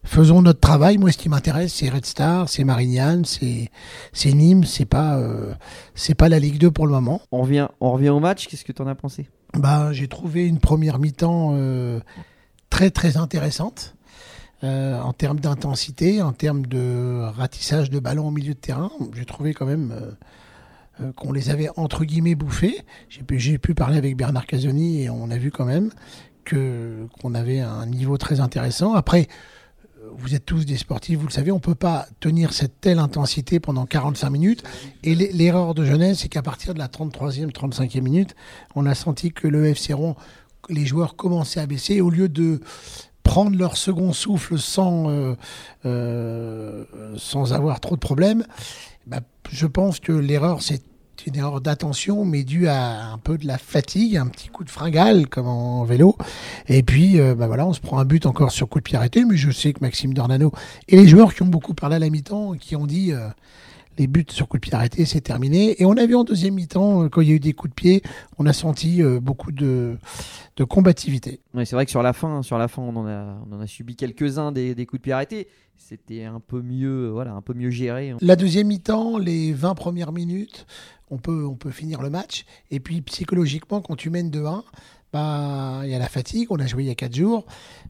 faisons notre travail. Moi, ce qui m'intéresse, c'est Red Star, c'est Marignane, c'est c'est Nîmes, c'est pas c'est pas la Ligue 2 pour le moment. On revient, on revient au match, qu'est-ce que tu en as pensé? Bah, j'ai trouvé une première mi-temps très très intéressante euh, en termes d'intensité, en termes de ratissage de ballon au milieu de terrain. J'ai trouvé quand même euh, euh, qu'on les avait entre guillemets bouffés. J'ai pu, parler avec Bernard Casoni et on a vu quand même qu'on avait un niveau très intéressant. Après, vous êtes tous des sportifs, vous le savez, on peut pas tenir cette telle intensité pendant 45 minutes. Et l'e- l'erreur de jeunesse, c'est qu'à partir de la 33e, 35e minute, on a senti que le FC Rouen, les joueurs commençaient à baisser. Au lieu de prendre leur second souffle sans, euh, euh, sans avoir trop de problèmes, bah, je pense que l'erreur, c'est une erreur d'attention, mais due à un peu de la fatigue, un petit coup de fringale comme en vélo. Et puis, euh, bah voilà, on se prend un but encore sur coup de pied arrêté, mais je sais que Maxime Dornano et les joueurs qui ont beaucoup parlé à la mi-temps, qui ont dit les buts sur coup de pied arrêté, c'est terminé. Et on a vu en deuxième mi-temps, euh, quand il y a eu des coups de pied, on a senti euh, beaucoup de, de combativité. Ouais, c'est vrai que sur la fin, sur la fin, on en a, on en a subi quelques-uns des, des coups de pied arrêtés. C'était un peu mieux, voilà, un peu mieux géré. La deuxième mi-temps, les 20 premières minutes, on peut, on peut finir le match. Et puis psychologiquement, quand tu mènes 2-1, bah, il y a la fatigue, on a joué il y a 4 jours.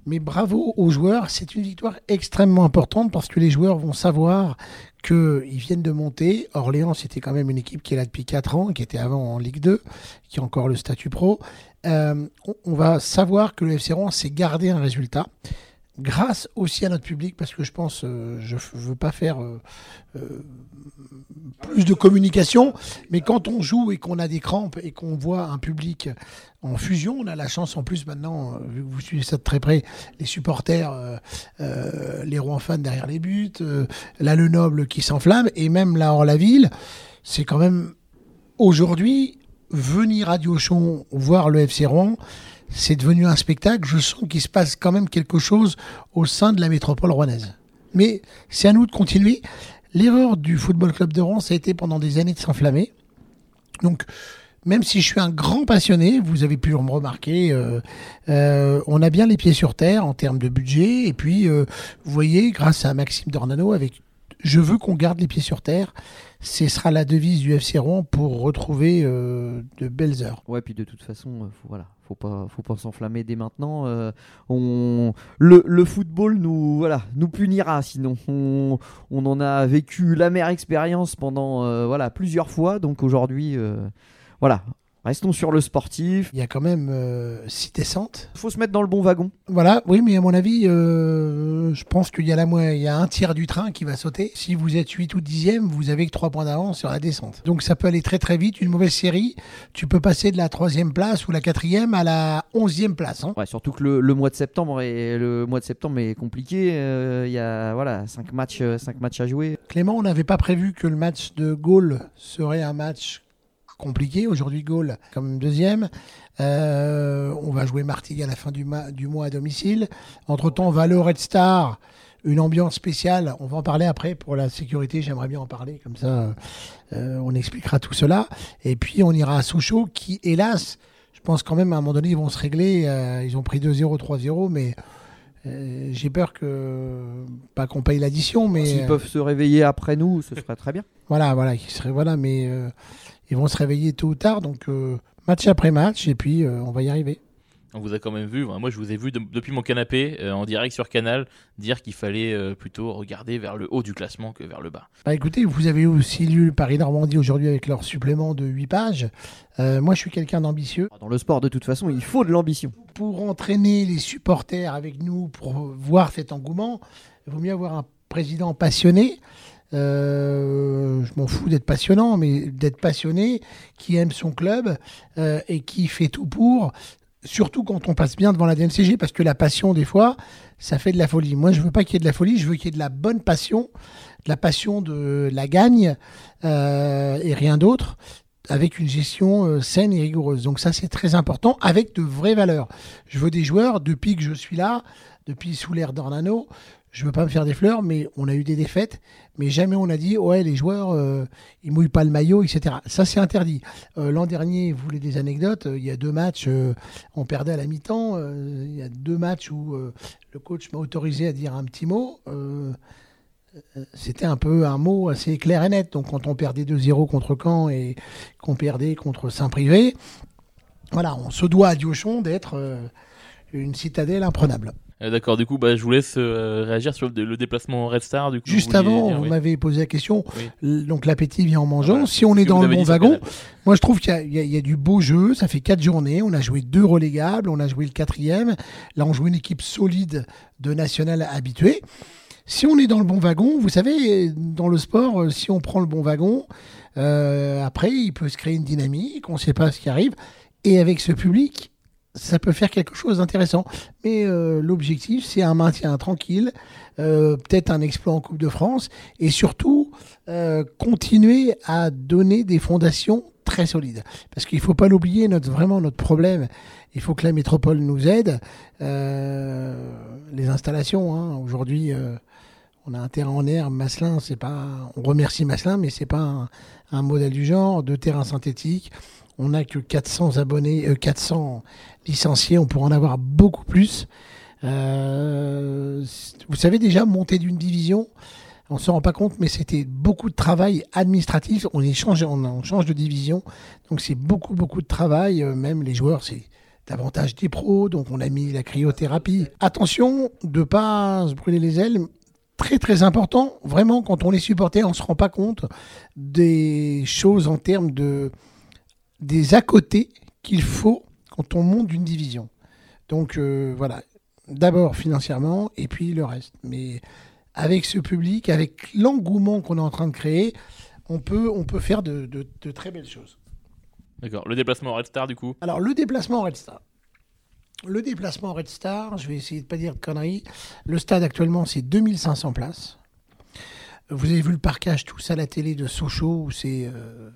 Mais bravo aux joueurs, c'est une victoire extrêmement importante parce que les joueurs vont savoir qu'ils viennent de monter. Orléans, c'était quand même une équipe qui est là depuis 4 ans, qui était avant en Ligue 2, qui a encore le statut pro. Euh, on, on va savoir que le FC Rouen s'est gardé un résultat grâce aussi à notre public, parce que je pense, euh, je ne veux pas faire euh, euh, plus de communication, mais quand on joue et qu'on a des crampes et qu'on voit un public en fusion, on a la chance en plus maintenant, vu que vous suivez ça de très près, les supporters, les Rouen fans derrière les buts, là le noble qui s'enflamme, et même là hors la ville, c'est quand même aujourd'hui venir à Diochon voir le FC Rouen, c'est devenu un spectacle. Je sens qu'il se passe quand même quelque chose au sein de la métropole rouennaise. Mais c'est à nous de continuer. L'erreur du Football Club de Rouen, ça a été pendant des années de s'enflammer. Donc, même si je suis un grand passionné, vous avez pu me remarquer, euh, euh, on a bien les pieds sur terre en termes de budget. Et puis, euh, vous voyez, grâce à Maxime Dornano, avec je veux qu'on garde les pieds sur terre. Ce sera la devise du FC Rouen pour retrouver euh, de belles heures. Ouais, puis de toute façon, euh, voilà, faut pas, faut pas s'enflammer dès maintenant. euh, on, le, football nous, punira sinon. On, en a vécu l'amère expérience pendant, voilà, plusieurs fois. Donc aujourd'hui, voilà, Restons sur le sportif. Il y a quand même euh, six descentes. Il faut se mettre dans le bon wagon. Voilà, oui, mais à mon avis, euh, je pense qu'il y a la il y a un tiers du train qui va sauter. Si vous êtes 8 ou 10e, vous avez que 3 points d'avance sur la descente. Donc ça peut aller très très vite. Une mauvaise série, tu peux passer de la troisième place ou la quatrième à la onzième place. hein. Ouais, surtout que le, le mois de septembre est le mois de septembre est compliqué. Euh, Il y a voilà cinq matchs, euh, cinq matchs à jouer. Clément, on n'avait pas prévu que le match de Gaulle serait un match compliqué. Aujourd'hui, Gaulle comme deuxième. Euh, on va jouer Martigues à la fin du, du mois à domicile. Entre-temps, on va aller au Red Star. Une ambiance spéciale. On va en parler après pour la sécurité. J'aimerais bien en parler. Comme ça, euh, on expliquera tout cela. Et puis, on ira à Sochaux qui, hélas, je pense quand même à un moment donné, ils vont se régler. Euh, ils ont pris 2-0, 3-0. Mais euh, j'ai peur que. Pas qu'on paye l'addition, mais. S'ils peuvent se réveiller après nous, ce serait très bien. voilà, voilà, qui serait voilà, mais euh, ils vont se réveiller tôt ou tard, donc euh, match après match, et puis euh, on va y arriver. On vous a quand même vu, moi je vous ai vu de- depuis mon canapé euh, en direct sur Canal dire qu'il fallait euh, plutôt regarder vers le haut du classement que vers le bas. Bah écoutez, vous avez aussi lu Paris-Normandie aujourd'hui avec leur supplément de 8 pages. Euh, moi, je suis quelqu'un d'ambitieux. Dans le sport, de toute façon, il faut de l'ambition. Pour entraîner les supporters avec nous, pour voir cet engouement, il vaut mieux avoir un président passionné. Euh, je m'en fous d'être passionnant, mais d'être passionné, qui aime son club euh, et qui fait tout pour, surtout quand on passe bien devant la DNCG, parce que la passion, des fois, ça fait de la folie. Moi, je veux pas qu'il y ait de la folie, je veux qu'il y ait de la bonne passion, de la passion de la gagne euh, et rien d'autre, avec une gestion saine et rigoureuse. Donc ça, c'est très important, avec de vraies valeurs. Je veux des joueurs, depuis que je suis là, depuis sous l'ère d'Ornano, je veux pas me faire des fleurs, mais on a eu des défaites, mais jamais on a dit ouais les joueurs euh, ils mouillent pas le maillot, etc. Ça c'est interdit. Euh, L'an dernier, vous voulez des anecdotes euh, Il y a deux matchs, euh, on perdait à la mi-temps. il y a deux matchs où le coach m'a autorisé à dire un petit mot. c'était un peu un mot assez clair et net. Donc quand on perdait 2-0 contre Caen et qu'on perdait contre Saint-Privé, voilà, on se doit à Diochon d'être une citadelle imprenable. Euh, D'accord, du coup, bah, je vous laisse euh, réagir sur le, le déplacement Red Star. Du coup, Juste avant, dire, vous oui. m'avez posé la question. Oui. Donc l'appétit vient en mangeant. Voilà, si on est dans le bon wagon, moi je trouve qu'il y, a- y y du beau jeu. Ça fait quatre journées. On a joué deux relégables. On a joué le quatrième. Là, on joue une équipe solide de national habitué. Si on est dans le bon wagon, vous savez, dans le sport, euh, si on prend le bon wagon, euh, après, il peut se créer une dynamique. On ne sait pas ce qui arrive. Et avec ce public, ça peut faire quelque chose d'intéressant. Mais euh, l'objectif, c'est un maintien tranquille, euh, peut-être un exploit en Coupe de France, et surtout euh, continuer à donner des fondations très solides. Parce qu'il ne faut pas l'oublier, notre, vraiment notre problème, il faut que la métropole nous aide. Euh, les installations, hein, aujourd'hui, euh, on a un terrain en air, Maslin, c'est pas, on remercie Maslin, mais c'est pas un, un modèle du genre, de terrain synthétique. On n'a que 400 abonnés, euh, 400 licenciés, on pourrait en avoir beaucoup plus. Euh, vous savez déjà, monter d'une division, on ne se rend pas compte, mais c'était beaucoup de travail administratif. On, est changé, on, change de division, donc c'est beaucoup, beaucoup de travail. Euh, Même les joueurs, c'est davantage des pros, donc on a mis la cryothérapie. Attention de ne pas se brûler les ailes. Très très important, vraiment quand on est supporter, on ne se rend pas compte des choses en termes de des à côté qu'il faut quand on monte d'une division. Donc euh, voilà, d'abord financièrement et puis le reste. Mais avec ce public, avec l'engouement qu'on est en train de créer, on peut, on peut faire de, de- de très belles choses. D'accord, le déplacement Red Star, du coup? Alors le déplacement Red Star. Le déplacement Red Star, je vais essayer de pas dire de conneries. Le stade actuellement c'est 2500 places. Vous avez vu le parquage tous à la télé de Sochaux où c'est euh,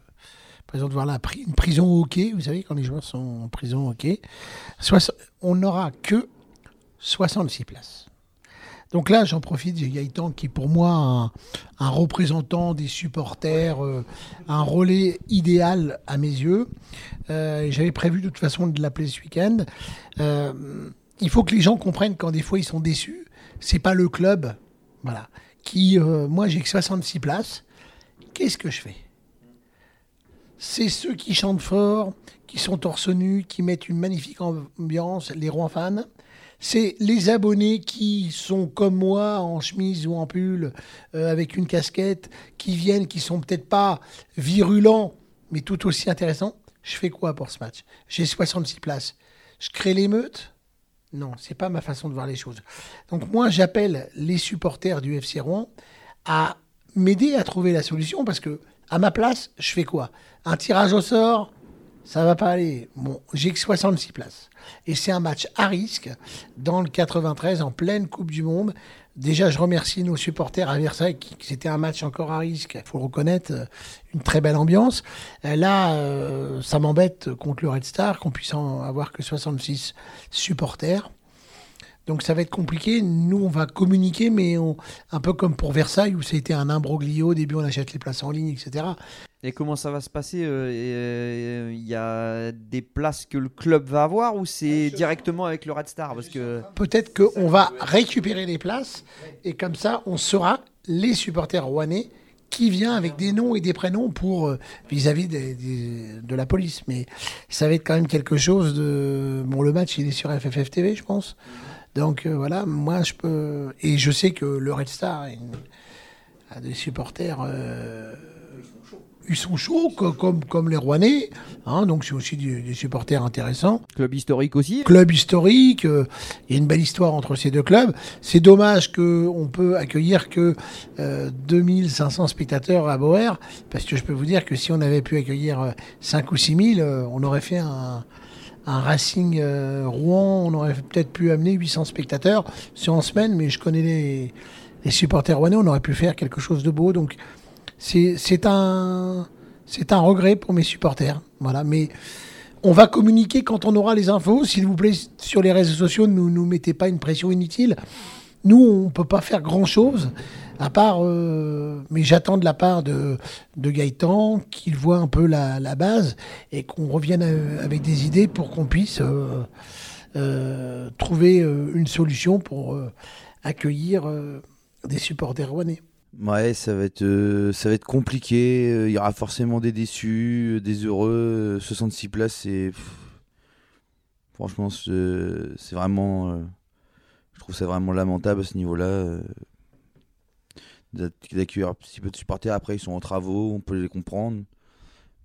présente voir là pri- une prison au hockey, vous savez quand les joueurs sont en prison au hockey. On n'aura que 66 places. Donc là, j'en profite, j'ai Gaëtan qui est pour moi un, représentant des supporters, euh, un relais idéal à mes yeux. Euh, J'avais prévu de toute façon de l'appeler ce week-end. Euh, il faut que les gens comprennent quand des fois ils sont déçus. C'est pas le club, voilà. Qui, moi, j'ai que 66 places. Qu'est-ce que je fais? C'est ceux qui chantent fort, qui sont torse nu, qui mettent une magnifique ambiance, les rois fans. C'est les abonnés qui sont comme moi en chemise ou en pull euh, avec une casquette, qui viennent, qui sont peut-être pas virulents, mais tout aussi intéressants. je fais quoi pour ce match? J'ai 66 places. Je crée l'émeute? Non, c'est pas ma façon de voir les choses. Donc moi, j'appelle les supporters du FC Rouen à m'aider à trouver la solution parce que à ma place, je fais quoi? Un tirage au sort ça va pas aller. Bon, j'ai que 66 places. Et c'est un match à risque dans le 93 en pleine Coupe du Monde. Déjà, je remercie nos supporters à Versailles, qui, c'était un match encore à risque, il faut reconnaître, euh, une très belle ambiance. Euh, là, euh, ça m'embête contre le Red Star qu'on puisse en avoir que 66 supporters. Donc ça va être compliqué. Nous, on va communiquer, mais un peu comme pour Versailles, où ça a été un imbroglio. Au début, on achète les places en ligne, etc. Et comment ça va se passer Il y a des places que le club va avoir ou c'est directement avec le Red Star? Parce que peut-être qu'on va récupérer les places et comme ça, on saura les supporters rouennais qui vient avec des noms et des prénoms pour vis-à-vis de la police. Mais ça va être quand même quelque chose de. Bon, le match, il est sur FFF TV, je pense. Donc euh, voilà, moi je peux. Et je sais que le Red Star a des supporters. Euh, ils sont chauds comme, comme les Rouennais, hein, donc c'est aussi des, supporters intéressants. Club historique aussi. Club historique, euh, il y a une belle histoire entre ces deux clubs. C'est dommage qu'on peut accueillir que 2500 spectateurs à Boer, parce que je peux vous dire que si on avait pu accueillir 5 ou 6000, on aurait fait un, un Racing euh, Rouen, on aurait peut-être pu amener 800 spectateurs. C'est en semaine, mais je connais les, les, supporters rouennais, on aurait pu faire quelque chose de beau. Donc c'est un, un regret pour mes supporters. Voilà, mais on va communiquer quand on aura les infos. S'il vous plaît, sur les réseaux sociaux, ne nous mettez pas une pression inutile. Nous, on ne peut pas faire grand-chose, à part, euh, mais j'attends de la part de, Gaëtan qu'il voit un peu la, base et qu'on revienne euh, avec des idées pour qu'on puisse euh, trouver une solution pour accueillir des supporters rouennais. Ouais, ça va être, ça va être compliqué. Il y aura forcément des déçus, des heureux. 66 places, c'est. Franchement, c'est vraiment trouve ça vraiment lamentable à ce niveau-là. Euh, d'accueillir un petit peu de supporters. Après, ils sont en travaux, on peut les comprendre.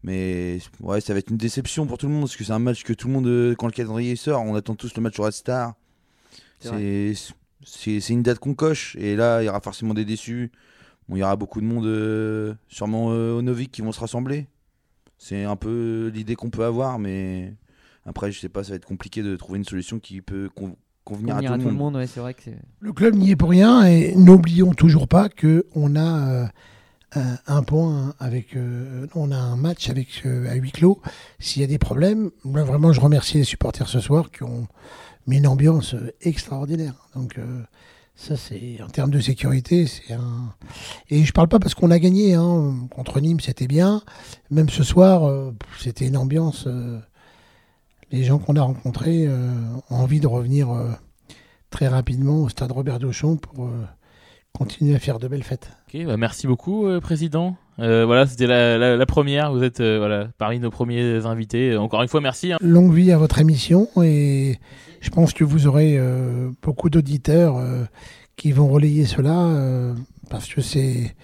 Mais ouais, ça va être une déception pour tout le monde parce que c'est un match que tout le monde, euh, quand le calendrier sort, on attend tous le match au Red Star. C'est une date qu'on coche et là, il y aura forcément des déçus. Bon, il y aura beaucoup de monde, euh, sûrement au Novik, qui vont se rassembler. C'est un peu l'idée qu'on peut avoir, mais après, je sais pas, ça va être compliqué de trouver une solution qui peut convenir, à, tout, le monde. vrai que le club n'y est pour rien et n'oublions toujours pas qu'on a euh, un point avec, euh, on a un match avec euh, à huis clos. S'il y a des problèmes, moi vraiment je remercie les supporters ce soir qui ont mis une ambiance extraordinaire. Donc ça c'est en termes de sécurité, c'est un et je parle pas parce qu'on a gagné hein. contre Nîmes, c'était bien. Même ce soir, c'était une ambiance les gens qu'on a rencontrés euh, ont envie de revenir euh, très rapidement au stade Robert Dauchon pour euh, continuer à faire de belles fêtes. Ok, bah merci beaucoup, Président. voilà, c'était la, première. Vous êtes voilà, parmi nos premiers invités. Encore une fois, merci. Hein. Longue vie à votre émission et je pense que vous aurez beaucoup d'auditeurs qui vont relayer cela parce que c'est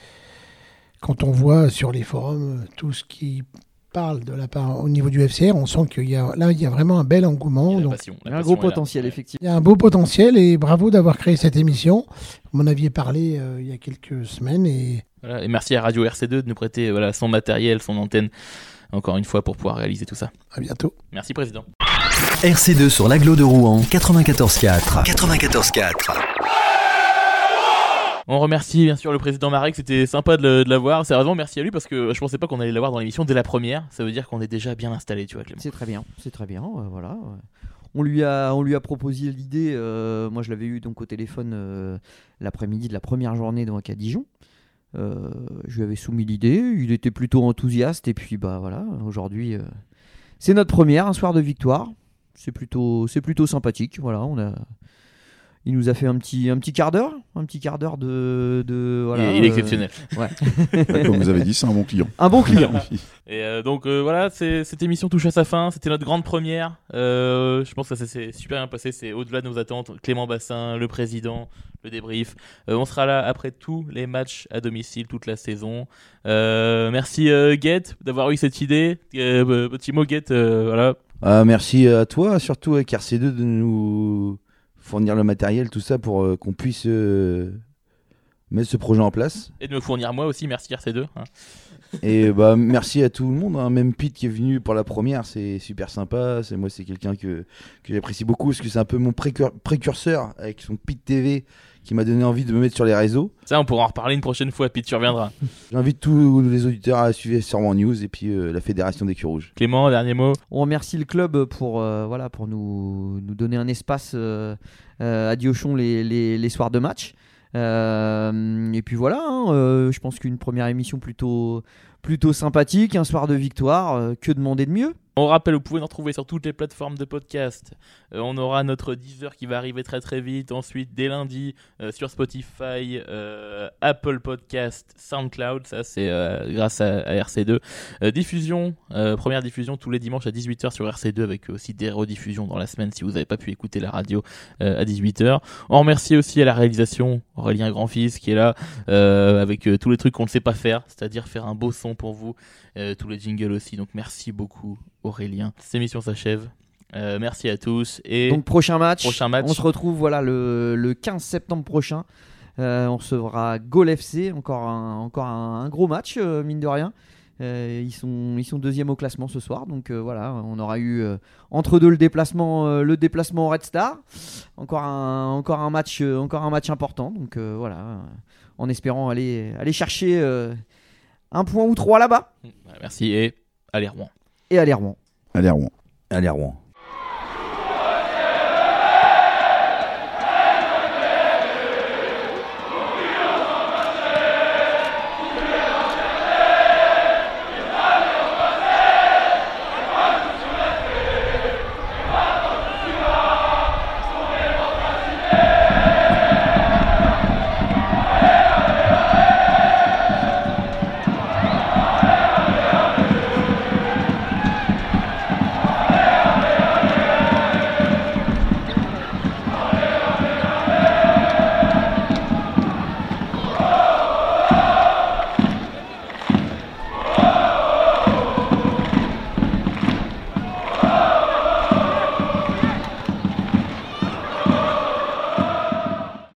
quand on voit sur les forums tout ce qui parle de la part au niveau du FCR, on sent qu'il y a là il y a vraiment un bel engouement. Il y a un gros potentiel effectivement. Il y a un beau potentiel et bravo d'avoir créé cette émission. Vous m'en aviez parlé euh, il y a quelques semaines et et merci à Radio RC2 de nous prêter voilà son matériel, son antenne encore une fois pour pouvoir réaliser tout ça. À bientôt. Merci président. RC2 sur l'aglo de Rouen 94.4. 94.4. On remercie bien sûr le président Marek, c'était sympa de, l'avoir. Sérieusement, merci à lui parce que je pensais pas qu'on allait l'avoir dans l'émission dès la première. Ça veut dire qu'on est déjà bien installé, tu vois, Clément. C'est très bien, c'est très bien. voilà. On lui a, on lui a proposé l'idée. Euh, moi, je l'avais eu donc au téléphone euh, l'après-midi de la première journée donc à Dijon. Euh, je lui avais soumis l'idée. Il était plutôt enthousiaste et puis bah voilà. Aujourd'hui, c'est notre première, un soir de victoire. C'est plutôt, c'est plutôt sympathique. Voilà, on a il nous a fait un petit, un petit quart d'heure, un petit quart d'heure de, de voilà, il est euh, exceptionnel. ouais. Ouais, Comme vous avez dit, c'est un bon client. Un bon client. Et euh, donc euh, voilà, c'est- cette émission touche à sa fin. C'était notre grande première. Euh, je pense que ça s'est super bien passé. C'est au-delà de nos attentes. Clément Bassin, le président, le débrief. Euh, on sera là après tous les matchs à domicile toute la saison. Euh, merci euh, Guette d'avoir eu cette idée. Euh, petit mot Guette, euh, voilà. Ah, merci à toi, surtout avec RC2 de nous fournir le matériel, tout ça, pour euh, qu'on puisse euh, mettre ce projet en place. Et de me fournir moi aussi. Merci RC2. hein. Et bah merci à tout le monde, hein. même Pete qui est venu pour la première, c'est super sympa. C'est moi, c'est quelqu'un que, que j'apprécie beaucoup parce que c'est un peu mon précur- précurseur avec son Pete TV qui m'a donné envie de me mettre sur les réseaux. Ça, on pourra en reparler une prochaine fois. Puis tu reviendras. J'invite tous les auditeurs à suivre Sûrement News et puis euh, la Fédération des Culs Rouges. Clément, dernier mot. On remercie le club pour, euh, voilà, pour nous, nous donner un espace euh, euh, à Diochon les, les, les soirs de match. Euh, et puis voilà, hein, euh, je pense qu'une première émission plutôt, plutôt sympathique, un soir de victoire, euh, que demander de mieux On rappelle, vous pouvez nous retrouver sur toutes les plateformes de podcast. Euh, on aura notre Deezer qui va arriver très très vite. Ensuite, dès lundi, euh, sur Spotify, Apple Podcast, SoundCloud. Ça, c'est grâce à, à RC2. Euh, diffusion, première diffusion tous les dimanches à 18h sur RC2 avec aussi des rediffusions dans la semaine si vous n'avez pas pu écouter la radio à 18h. On remercie aussi à la réalisation Aurélien Grandfils qui est là avec tous les trucs qu'on ne sait pas faire, c'est-à-dire faire un beau son pour vous. Euh, tous les jingles aussi. Donc merci beaucoup Aurélien. Cette émission s'achève. Euh, merci à tous et Donc prochain match, Prochain match. on se retrouve voilà, le, le 15 septembre prochain. Euh, on recevra Gol FC, encore un, encore un, un gros match, euh, mine de rien. Euh, ils, sont, ils sont deuxième au classement ce soir, donc voilà, on aura eu entre deux le déplacement, le déplacement au Red Star, encore un, encore un match, encore un match important, donc voilà, en espérant aller, aller chercher un point ou trois là-bas merci et allez Rouen. et aller Rouen. Allez, à Rouen. Allez, à Rouen.